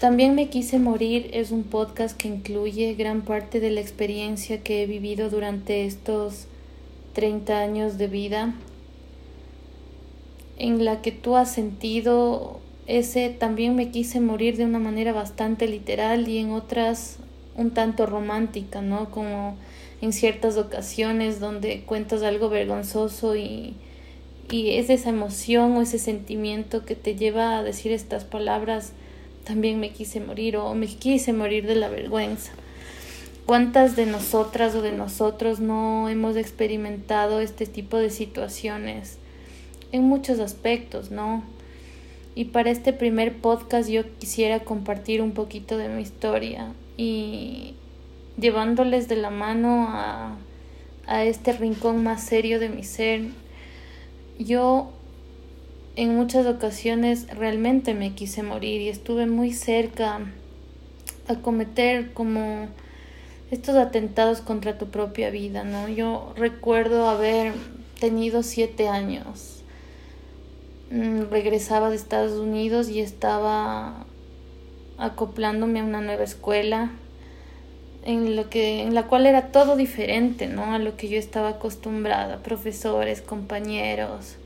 También me quise morir es un podcast que incluye gran parte de la experiencia que he vivido durante estos 30 años de vida, en la que tú has sentido ese también me quise morir de una manera bastante literal y en otras un tanto romántica, ¿no? Como en ciertas ocasiones donde cuentas algo vergonzoso y, y es esa emoción o ese sentimiento que te lleva a decir estas palabras también me quise morir o me quise morir de la vergüenza. ¿Cuántas de nosotras o de nosotros no hemos experimentado este tipo de situaciones en muchos aspectos, no? Y para este primer podcast yo quisiera compartir un poquito de mi historia y llevándoles de la mano a, a este rincón más serio de mi ser. Yo en muchas ocasiones realmente me quise morir y estuve muy cerca a cometer como estos atentados contra tu propia vida, ¿no? Yo recuerdo haber tenido siete años. Mm, regresaba de Estados Unidos y estaba acoplándome a una nueva escuela en lo que en la cual era todo diferente, ¿no? A lo que yo estaba acostumbrada, profesores, compañeros,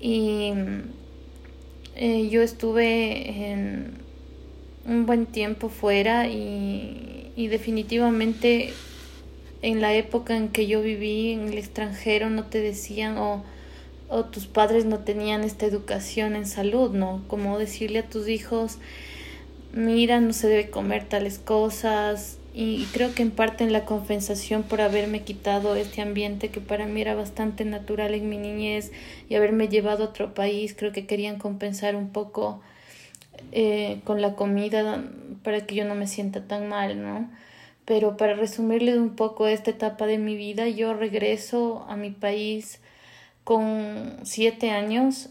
y eh, yo estuve en un buen tiempo fuera y, y definitivamente en la época en que yo viví en el extranjero no te decían o, o tus padres no tenían esta educación en salud, ¿no? Como decirle a tus hijos, mira, no se debe comer tales cosas, y creo que en parte en la compensación por haberme quitado este ambiente que para mí era bastante natural en mi niñez y haberme llevado a otro país, creo que querían compensar un poco eh, con la comida para que yo no me sienta tan mal, ¿no? Pero para resumirle un poco esta etapa de mi vida, yo regreso a mi país con siete años,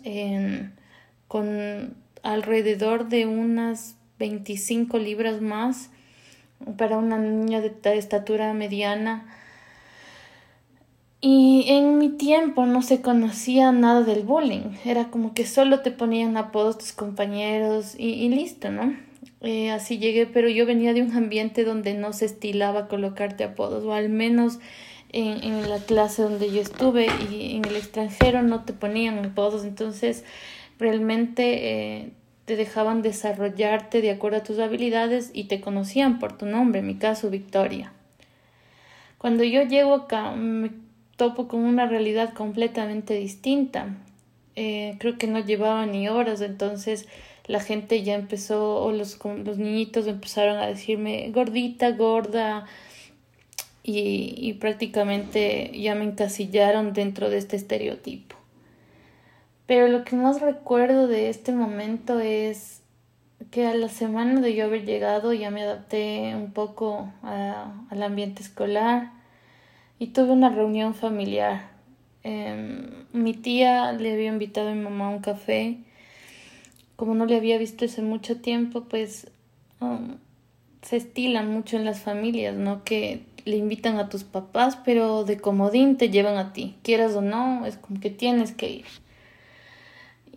con alrededor de unas 25 libras más para una niña de, estatura mediana. Y en mi tiempo no se conocía nada del bullying, era como que solo te ponían apodos tus compañeros y, listo, ¿no? Eh, así llegué, pero yo venía de un ambiente donde no se estilaba colocarte apodos, o al menos en, en la clase donde yo estuve y en el extranjero no te ponían apodos, entonces realmente eh, te dejaban desarrollarte de acuerdo a tus habilidades y te conocían por tu nombre, en mi caso Victoria. Cuando yo llego acá me topo con una realidad completamente distinta. Eh, creo que no llevaba ni horas, entonces la gente ya empezó, o los, los niñitos empezaron a decirme gordita, gorda, y, y prácticamente ya me encasillaron dentro de este estereotipo. Pero lo que más recuerdo de este momento es que a la semana de yo haber llegado ya me adapté un poco al ambiente escolar y tuve una reunión familiar. Em, mi tía le había invitado a mi mamá a un café. Como no le había visto hace mucho tiempo, pues um, se estilan mucho en las familias, ¿no? Que le invitan a tus papás, pero de comodín te llevan a ti. Quieras o no, es como que tienes que ir.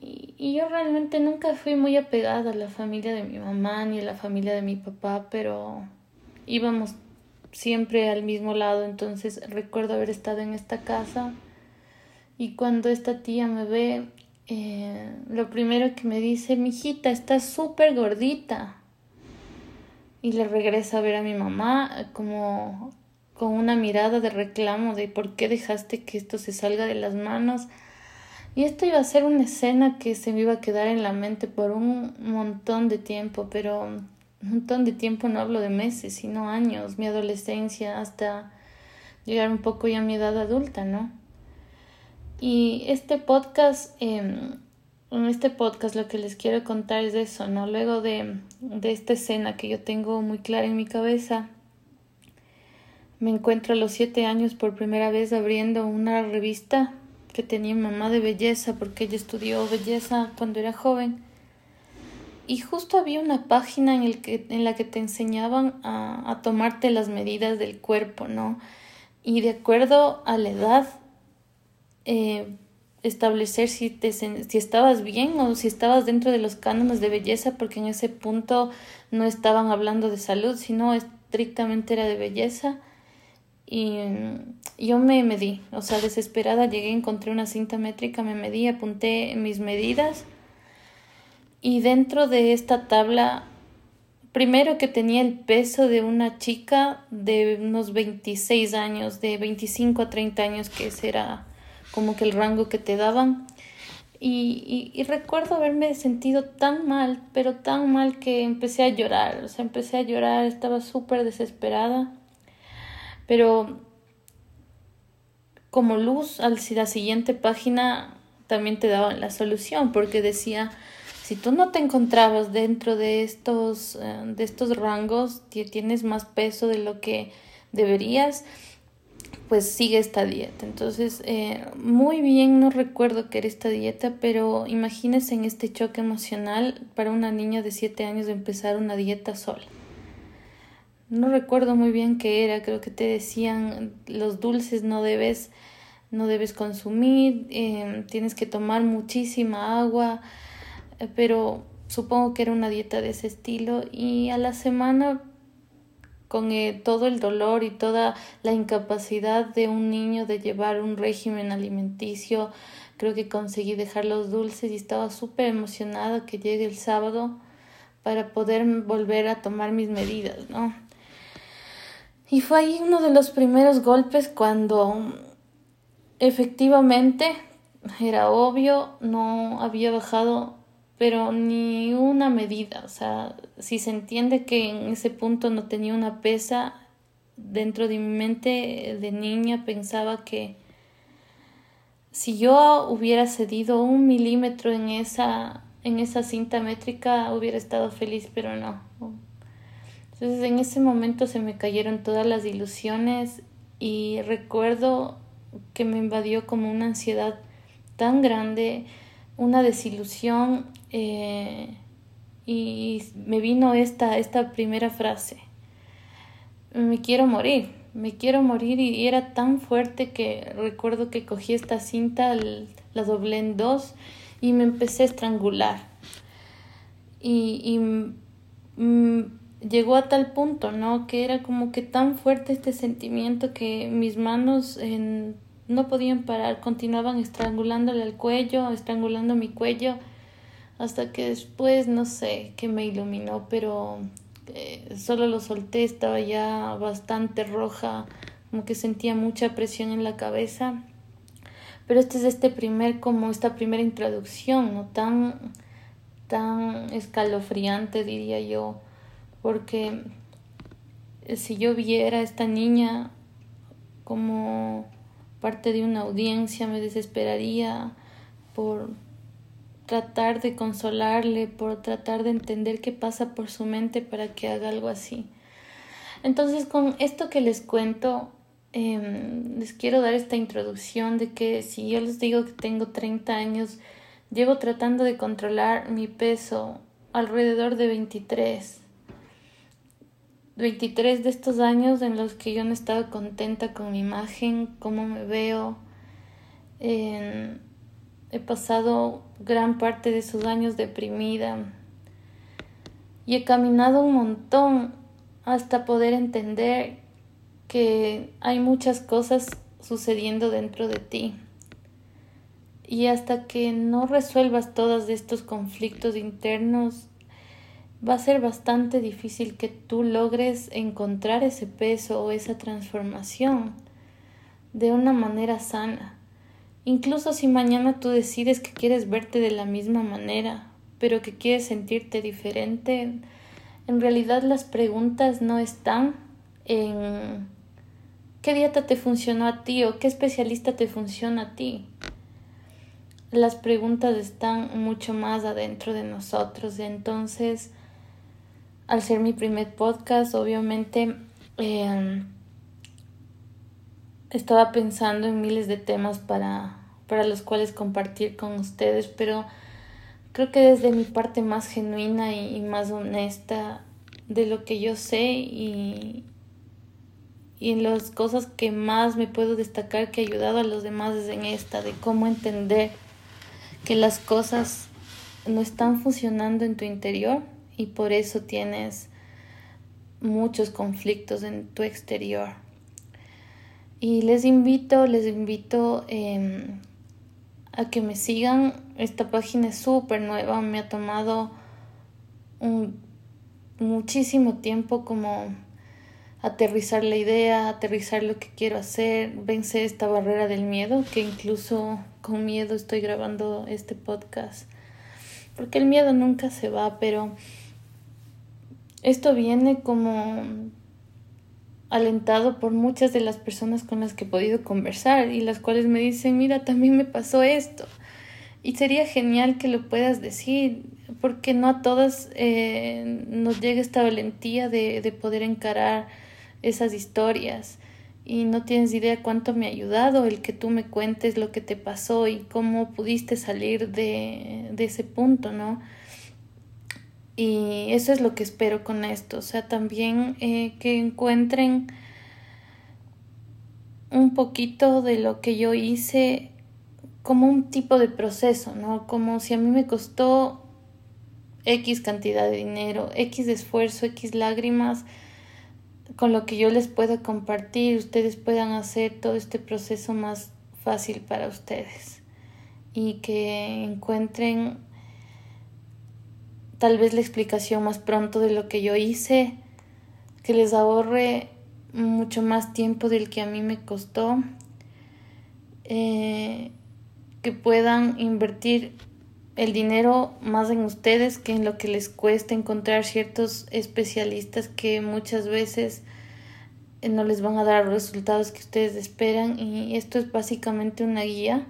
Y, yo realmente nunca fui muy apegada a la familia de mi mamá ni a la familia de mi papá, pero íbamos siempre al mismo lado, entonces recuerdo haber estado en esta casa y cuando esta tía me ve, eh, lo primero que me dice, mijita, estás súper gordita. Y le regresa a ver a mi mamá como con una mirada de reclamo de por qué dejaste que esto se salga de las manos y esto iba a ser una escena que se me iba a quedar en la mente por un montón de tiempo, pero un montón de tiempo no hablo de meses, sino años, mi adolescencia hasta llegar un poco ya a mi edad adulta, ¿no? Y este podcast, em, en este podcast lo que les quiero contar es eso, ¿no? Luego de, de esta escena que yo tengo muy clara en mi cabeza, me encuentro a los siete años por primera vez abriendo una revista que tenía mamá de belleza porque ella estudió belleza cuando era joven. Y justo había una página en, el que, en la que te enseñaban a, a tomarte las medidas del cuerpo, ¿no? Y de acuerdo a la edad, eh, establecer si, te, si estabas bien o si estabas dentro de los cánones de belleza, porque en ese punto no estaban hablando de salud, sino estrictamente era de belleza. Y yo me medí, o sea, desesperada llegué, encontré una cinta métrica, me medí, apunté mis medidas y dentro de esta tabla, primero que tenía el peso de una chica de unos 26 años, de 25 a 30 años, que ese era como que el rango que te daban. Y, recuerdo haberme sentido tan mal, pero tan mal que empecé a llorar, o sea, empecé a llorar, estaba súper desesperada. Pero como luz, si la siguiente página también te daban la solución, porque decía, si tú no te encontrabas dentro de estos, eh, de estos rangos, tienes más peso de lo que deberías, pues sigue esta dieta. Entonces, eh, muy bien, no recuerdo que era esta dieta, pero imagínese en este choque emocional para una niña de 7 años de empezar una dieta sola. No recuerdo muy bien qué era, creo que te decían los dulces no debes, no debes consumir, em, tienes que tomar muchísima agua, eh, pero supongo que era una dieta de ese estilo y a la semana con eh, todo el dolor y toda la incapacidad de un niño de llevar un régimen alimenticio, creo que conseguí dejar los dulces y estaba súper emocionada que llegue el sábado para poder volver a tomar mis medidas, ¿no? Y fue ahí uno de los primeros golpes cuando efectivamente era obvio, no había bajado, pero ni una medida. O sea, si se entiende que en ese punto no tenía una pesa, dentro de mi mente de niña pensaba que si yo hubiera cedido un milímetro en esa, en esa cinta métrica, hubiera estado feliz, pero no. Entonces en ese momento se me cayeron todas las ilusiones y recuerdo que me invadió como una ansiedad tan grande, una desilusión eh, y me vino esta, esta primera frase, me quiero morir, me quiero morir y era tan fuerte que recuerdo que cogí esta cinta, la doblé en dos y me empecé a estrangular. Y, y llegó a tal punto, ¿no? Que era como que tan fuerte este sentimiento que mis manos no podían parar, continuaban estrangulándole el cuello, estrangulando mi cuello, hasta que después, no sé, que me iluminó, pero eh, solo lo solté, estaba ya bastante roja, como que sentía mucha presión en la cabeza. Pero este es este primer, como esta primera introducción, ¿no? Tan, tan escalofriante, diría yo porque si yo viera a esta niña como parte de una audiencia me desesperaría por tratar de consolarle, por tratar de entender qué pasa por su mente para que haga algo así. Entonces, con esto que les cuento, em, les quiero dar esta introducción de que si yo les digo que tengo 30 años, llevo tratando de controlar mi peso alrededor de 23. 23 de estos años en los que yo no estaba contenta con mi imagen, cómo me veo. he pasado gran parte de esos años deprimida y he caminado un montón hasta poder entender que hay muchas cosas sucediendo dentro de ti. Y hasta que no resuelvas todos estos conflictos internos, va a ser bastante difícil que tú logres encontrar ese peso o esa transformación de una manera sana. Incluso si mañana tú decides que quieres verte de la misma manera, pero que quieres sentirte diferente, en realidad las preguntas no están en qué dieta te funcionó a ti o qué especialista te funciona a ti. Las preguntas están mucho más adentro de nosotros, entonces al ser mi primer podcast, obviamente em, estaba pensando en miles de temas para, para los cuales compartir con ustedes, pero creo que desde mi parte más genuina y, más honesta de lo que yo sé y, y en las cosas que más me puedo destacar que ha ayudado a los demás es en esta, de cómo entender que las cosas no están funcionando en tu interior y por eso tienes muchos conflictos en tu exterior. Y les invito, les invito em, a que me sigan. Esta página es súper nueva, me ha tomado un, muchísimo tiempo como aterrizar la idea, aterrizar lo que quiero hacer, vencer esta barrera del miedo, que incluso con miedo estoy grabando este podcast. Porque el miedo nunca se va, pero esto viene como alentado por muchas de las personas con las que he podido conversar y las cuales me dicen, mira, también me pasó esto. Y sería genial que lo puedas decir, porque no a todas eh, nos llega esta valentía de, de poder encarar esas historias. Y no tienes idea cuánto me ha ayudado el que tú me cuentes lo que te pasó y cómo pudiste salir de, de ese punto, ¿no? Y eso es lo que espero con esto. O sea, también eh, que encuentren un poquito de lo que yo hice como un tipo de proceso, ¿no? Como si a mí me costó X cantidad de dinero, X esfuerzo, X lágrimas, con lo que yo les pueda compartir, ustedes puedan hacer todo este proceso más fácil para ustedes y que encuentren tal vez la explicación más pronto de lo que yo hice, que les ahorre mucho más tiempo del que a mí me costó, eh, que puedan invertir el dinero más en ustedes que en lo que les cuesta encontrar ciertos especialistas que muchas veces eh, no les van a dar los resultados que ustedes esperan. Y esto es básicamente una guía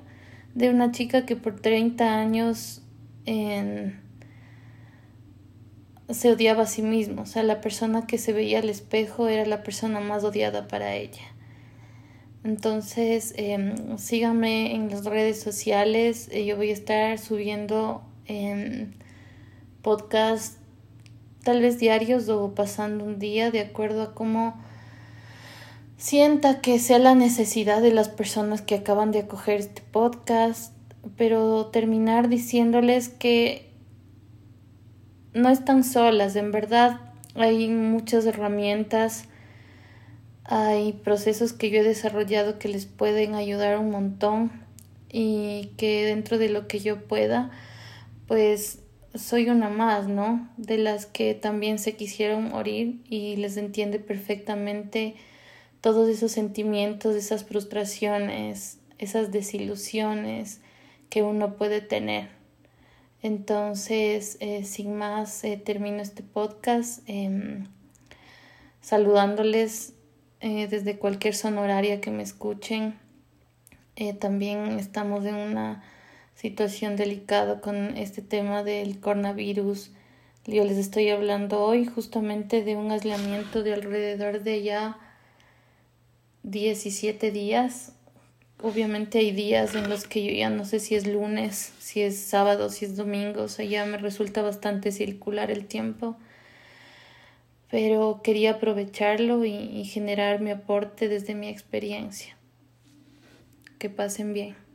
de una chica que por 30 años se odiaba a sí mismo, o sea, la persona que se veía al espejo era la persona más odiada para ella. Entonces, eh, síganme en las redes sociales, eh, yo voy a estar subiendo eh, podcasts tal vez diarios o pasando un día de acuerdo a cómo sienta que sea la necesidad de las personas que acaban de acoger este podcast, pero terminar diciéndoles que no están solas, en verdad hay muchas herramientas, hay procesos que yo he desarrollado que les pueden ayudar un montón y que dentro de lo que yo pueda, pues soy una más, ¿no? De las que también se quisieron morir y les entiende perfectamente todos esos sentimientos, esas frustraciones, esas desilusiones que uno puede tener. Entonces, eh, sin más, eh, termino este podcast em, saludándoles eh, desde cualquier sonoraria que me escuchen. también estamos en una situación delicada con este tema del coronavirus. Yo les estoy hablando hoy justamente de un aislamiento de alrededor de ya 17 días obviamente hay días en los que yo ya no sé si es lunes, si es sábado, si es domingo, o sea, ya me resulta bastante circular el tiempo. Pero quería aprovecharlo y, y generar mi aporte desde mi experiencia. Que pasen bien.